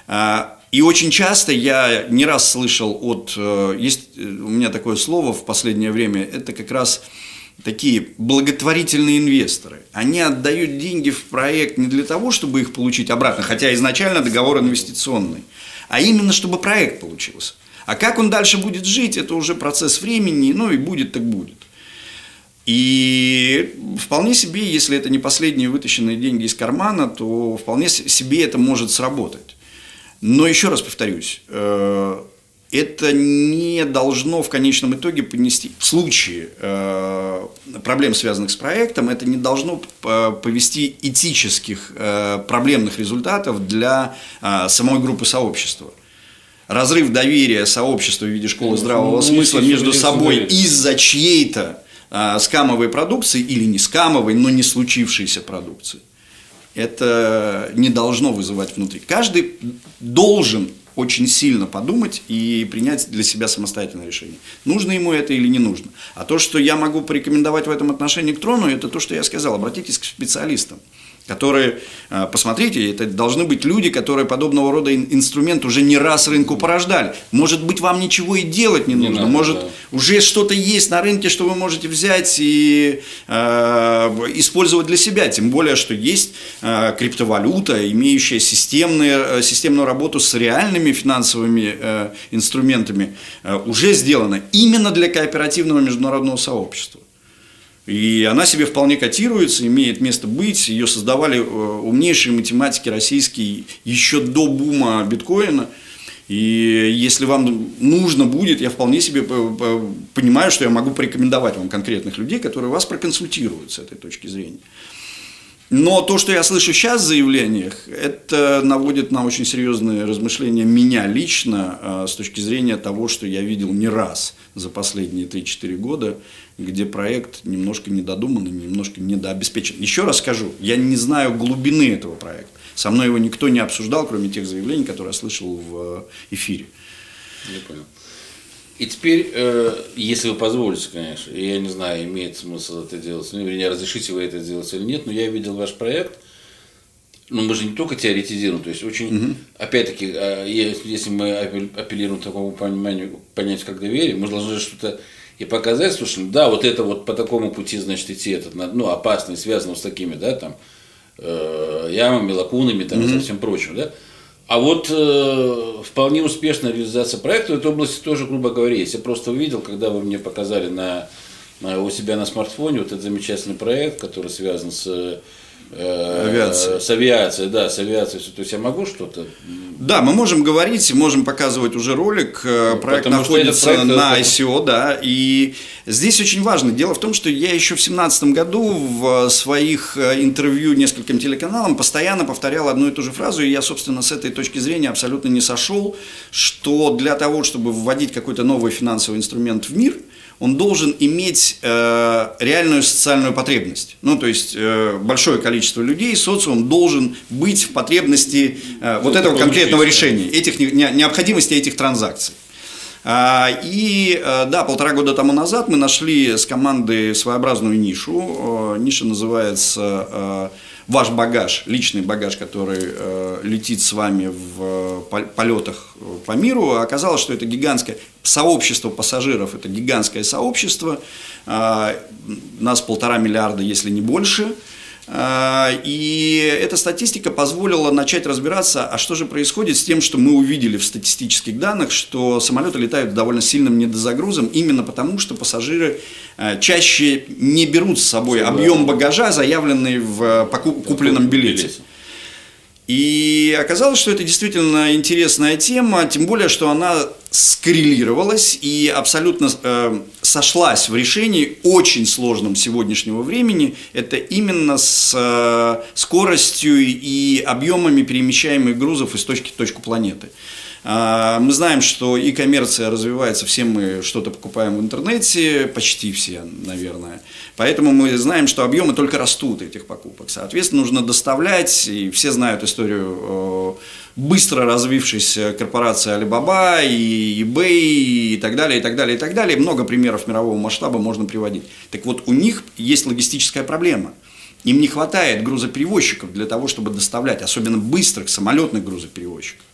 А, и очень часто я не раз слышал от, э, есть э, у меня такое слово в последнее время, это как раз такие благотворительные инвесторы. Они отдают деньги в проект не для того, чтобы их получить обратно, хотя изначально договор инвестиционный, а именно чтобы проект получился. А как он дальше будет жить, это уже процесс времени, ну и будет так будет. И вполне себе, если это не последние вытащенные деньги из кармана, то вполне себе это может сработать. Но еще раз повторюсь, э, это не должно в конечном итоге понести, в случае э, проблем, связанных с проектом, это не должно э, повести этических проблемных результатов для самой группы сообщества разрыв доверия сообщества в виде школы ну, здравого ну, смысла между собой из-за чьей-то а, скамовой продукции или не скамовой, но не случившейся продукции. Это не должно вызывать внутри. Каждый должен очень сильно подумать и принять для себя самостоятельное решение. Нужно ему это или не нужно. А то, что я могу порекомендовать в этом отношении к трону, это то, что я сказал. Обратитесь к специалистам которые, а, посмотрите, это должны быть люди, которые подобного рода инструмент уже не раз рынку порождали. Может быть, вам ничего и делать не, не нужно, надо, может, да. уже что-то есть на рынке, что вы можете взять и э, использовать для себя, тем более, что есть э, криптовалюта, имеющая системные, системную работу с реальными финансовыми э, инструментами, э, уже сделана именно для кооперативного международного сообщества. И она себе вполне котируется, имеет место быть. Ее создавали э, умнейшие математики российские еще до бума биткоина. И если вам нужно будет, я вполне себе понимаю, что я могу порекомендовать вам конкретных людей, которые вас проконсультируют с этой точки зрения. Но то, что я слышу сейчас в заявлениях, это наводит на очень серьезные размышления меня лично э, с точки зрения того, что я видел не раз за последние 3-4 года, где проект немножко недодуман и немножко недообеспечен. Еще раз скажу, я не знаю глубины этого проекта. Со мной его никто не обсуждал, кроме тех заявлений, которые я слышал в э, эфире. Я понял. И теперь, э, если вы позволите, конечно, я не знаю, имеет смысл это делать, ну, вернее, разрешите вы это делать или нет, но я видел ваш проект, ну, мы же не только теоретизируем, то есть очень, угу. опять-таки, э, если мы апеллируем к такому пониманию, понятию, как доверие, мы должны что-то и показать, слушай, ну да, вот это вот по такому пути, значит, идти, этот, ну, опасный, связано с такими, да, там, э, ямами, лакунами, там, mm-hmm. и со всем прочим, да. А вот э, вполне успешная реализация проекта в этой области тоже, грубо говоря, есть. Я просто увидел, когда вы мне показали на, на, у себя на смартфоне вот этот замечательный проект, который связан с Э, Авиация. С авиацией, да, с авиацией. То есть я могу что-то? Да, мы можем говорить, можем показывать уже ролик. Э, проект Потому находится проект, на ICO, да. И здесь очень важно. Дело в том, что я еще в 2017 году в своих э, интервью нескольким телеканалам постоянно повторял одну и ту же фразу. И я, собственно, с этой точки зрения абсолютно не сошел, что для того, чтобы вводить какой-то новый финансовый инструмент в мир – он должен иметь э, реальную социальную потребность. Ну, то есть э, большое количество людей, социум должен быть в потребности э, вот этого конкретного решения, этих не, необходимости этих транзакций. А, и э, да, полтора года тому назад мы нашли с командой своеобразную нишу. Ниша называется э, ваш багаж, личный багаж, который э, летит с вами в э, полетах по миру, оказалось, что это гигантское сообщество пассажиров, это гигантское сообщество, э, нас полтора миллиарда, если не больше, и эта статистика позволила начать разбираться, а что же происходит с тем, что мы увидели в статистических данных, что самолеты летают довольно сильным недозагрузом, именно потому, что пассажиры а, чаще не берут с собой объем багажа, заявленный в купленном билете. И оказалось, что это действительно интересная тема, тем более, что она скоррелировалась и абсолютно э, сошлась в решении очень сложном сегодняшнего времени. Это именно с э, скоростью и объемами перемещаемых грузов из точки в точку планеты. А, мы знаем, что и коммерция развивается, все мы что-то покупаем в интернете, почти все, наверное. Поэтому мы знаем, что объемы только растут этих покупок. Соответственно, нужно доставлять, и все знают историю быстро развившейся корпорации Alibaba и eBay и так далее, и так далее, и так далее. Много примеров мирового масштаба можно приводить. Так вот, у них есть логистическая проблема. Им не хватает грузоперевозчиков для того, чтобы доставлять, особенно быстрых самолетных грузоперевозчиков.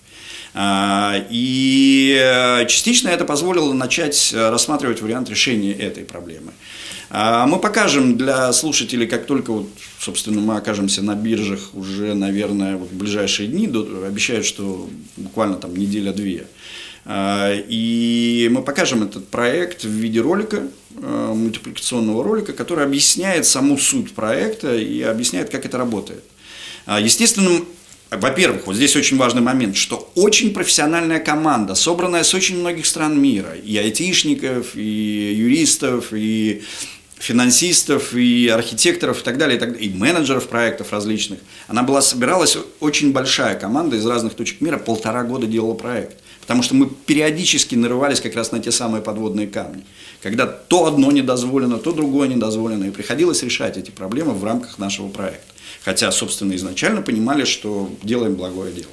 А, и э, частично это позволило начать э, рассматривать вариант решения этой проблемы. А, мы покажем для слушателей, как только, вот, собственно, мы окажемся на биржах уже, наверное, вот в ближайшие дни, обещают, что буквально там неделя-две. А, и мы покажем этот проект в виде ролика, э, мультипликационного ролика, который объясняет саму суть проекта и объясняет, как это работает. Естественно, во-первых, вот здесь очень важный момент, что очень профессиональная команда, собранная с очень многих стран мира, и айтишников, и юристов, и финансистов, и архитекторов, и так далее, и, так, и менеджеров проектов различных. Она была, собиралась очень большая команда из разных точек мира, полтора года делала проект. Потому что мы периодически нарывались как раз на те самые подводные камни. Когда то одно недозволено, то другое недозволено, и приходилось решать эти проблемы в рамках нашего проекта. Хотя, собственно, изначально понимали, что делаем благое дело.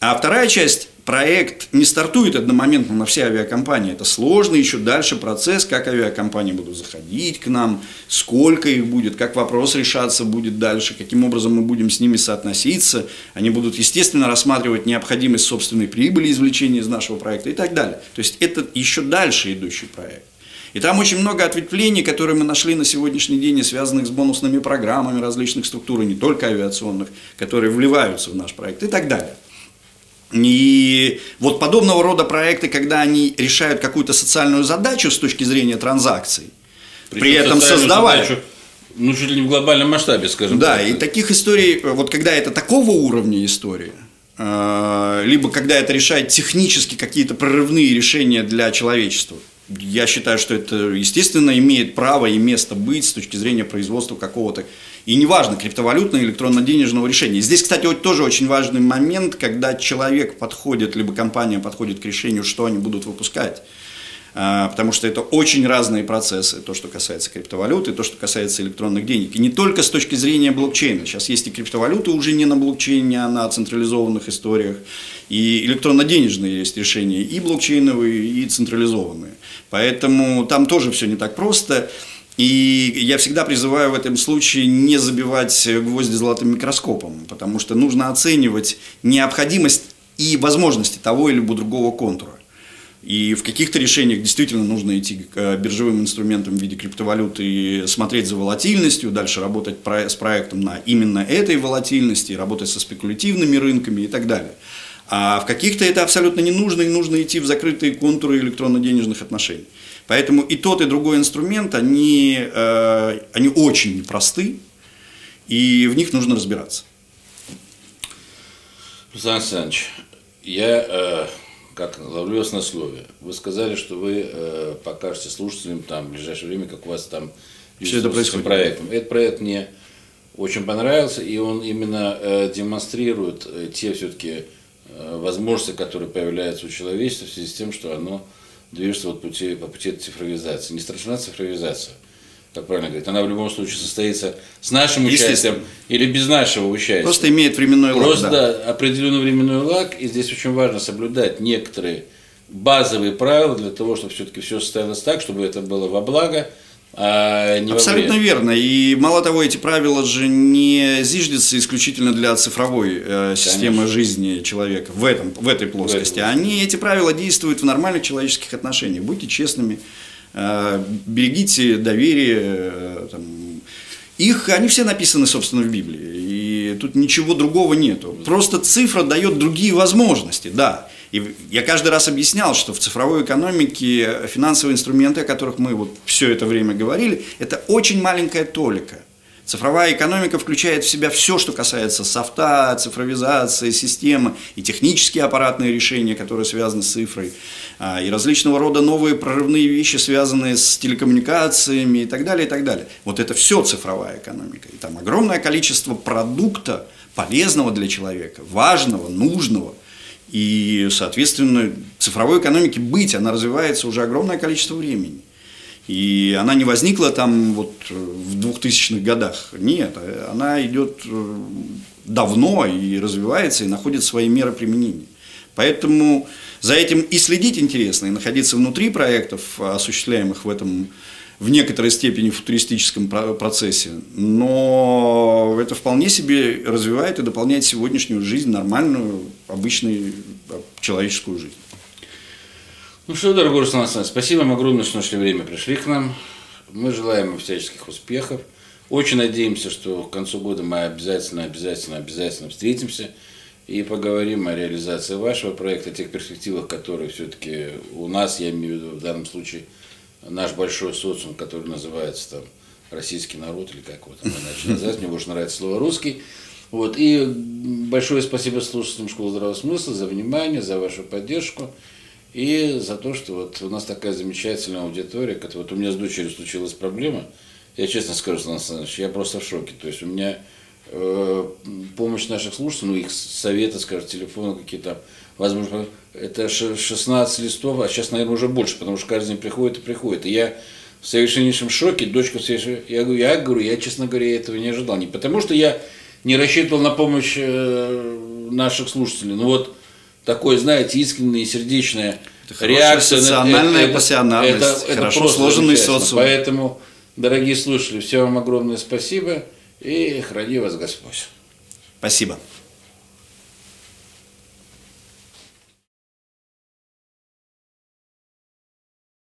А вторая часть, проект не стартует одномоментно на все авиакомпании. Это сложный еще дальше процесс, как авиакомпании будут заходить к нам, сколько их будет, как вопрос решаться будет дальше, каким образом мы будем с ними соотноситься. Они будут, естественно, рассматривать необходимость собственной прибыли извлечения из нашего проекта и так далее. То есть это еще дальше идущий проект. И там очень много ответвлений, которые мы нашли на сегодняшний день, связанных с бонусными программами различных структур, и не только авиационных, которые вливаются в наш проект и так далее. И вот подобного рода проекты, когда они решают какую-то социальную задачу с точки зрения транзакций, Причем при этом создавая... Задачу, ну, чуть ли не в глобальном масштабе, скажем да, так. Да, и таких историй, вот когда это такого уровня история, э, либо когда это решает технически какие-то прорывные решения для человечества, я считаю, что это, естественно, имеет право и место быть с точки зрения производства какого-то, и неважно, криптовалютного, электронно-денежного решения. Здесь, кстати, тоже очень важный момент, когда человек подходит, либо компания подходит к решению, что они будут выпускать. А, потому что это очень разные процессы, то, что касается криптовалюты, то, что касается электронных денег. И не только с точки зрения блокчейна. Сейчас есть и криптовалюты уже не на блокчейне, а на централизованных историях. И электронно-денежные есть решения, и блокчейновые, и централизованные. Поэтому там тоже все не так просто. И я всегда призываю в этом случае не забивать гвозди золотым микроскопом, потому что нужно оценивать необходимость и возможности того или другого контура. И в каких-то решениях действительно нужно идти к э, биржевым инструментам в виде криптовалюты и смотреть за волатильностью, дальше работать с проектом на именно этой волатильности, работать со спекулятивными рынками и так далее. А в каких-то это абсолютно не нужно, и нужно идти в закрытые контуры электронно-денежных отношений. Поэтому и тот, и другой инструмент, они, э, они очень непросты, и в них нужно разбираться. Александр Александрович, я э, как ловлю вас на слове. Вы сказали, что вы э, покажете слушателям там в ближайшее время, как у вас там все это происходит. проектом. Этот проект мне очень понравился, и он именно э, демонстрирует э, те все-таки э, возможности, которые появляются у человечества в связи с тем, что оно движется вот пути, по пути цифровизации. Не страшна цифровизация как правильно говорить, она в любом случае состоится с нашим участием или без нашего участия. Просто имеет временной лаг. Просто да. определенный временной лаг, и здесь очень важно соблюдать некоторые базовые правила для того, чтобы все-таки все состоялось так, чтобы это было во благо, а не Абсолютно верно. И мало того, эти правила же не зиждятся исключительно для цифровой э, системы Конечно. жизни человека в, этом, в этой плоскости. В этой. Они, эти правила действуют в нормальных человеческих отношениях. Будьте честными, берегите доверие. Э, там, их, они все написаны, собственно, в Библии. И тут ничего другого нету. Просто цифра дает другие возможности, да. И я каждый раз объяснял, что в цифровой экономике финансовые инструменты, о которых мы вот все это время говорили, это очень маленькая толика. Цифровая экономика включает в себя все, что касается софта, цифровизации, системы и технические аппаратные решения, которые связаны с цифрой, а, и различного рода новые прорывные вещи, связанные с телекоммуникациями и так далее, и так далее. Вот это все цифровая экономика. И там огромное количество продукта, полезного для человека, важного, нужного. И, соответственно, цифровой экономике быть, она развивается уже огромное количество времени. И она не возникла там вот в 2000-х годах. Нет, она идет э, давно и развивается, и находит свои меры применения. Поэтому за этим и следить интересно, и находиться внутри проектов, осуществляемых в этом в некоторой степени футуристическом процессе, но это вполне себе развивает и дополняет сегодняшнюю жизнь, нормальную, обычную человеческую жизнь. Ну что, дорогой Руслан Александрович, спасибо вам огромное, что нашли время, пришли к нам. Мы желаем вам всяческих успехов. Очень надеемся, что к концу года мы обязательно, обязательно, обязательно встретимся и поговорим о реализации вашего проекта, о тех перспективах, которые все-таки у нас, я имею в виду в данном случае, наш большой социум, который называется там российский народ или как его там иначе назвать, мне больше нравится слово русский. Вот. И большое спасибо слушателям школы здравого смысла за внимание, за вашу поддержку и за то, что вот у нас такая замечательная аудитория. Которая, вот у меня с дочерью случилась проблема. Я честно скажу, Сан Александрович, я просто в шоке. То есть у меня э, помощь наших слушателей, ну их советы, скажем, телефоны какие-то, возможно, это 16 листов, а сейчас, наверное, уже больше, потому что каждый день приходит и приходит. И я в совершеннейшем шоке, дочка в совершеннейшем... Я говорю, я говорю, я, честно говоря, этого не ожидал. Не потому что я не рассчитывал на помощь э, наших слушателей, но вот такой, знаете, искренняя, сердечная это реакция. Социальная это, пассионарность, это, это, хорошо это сложенный социум. Поэтому, дорогие слушатели, всем вам огромное спасибо и храни вас Господь. Спасибо.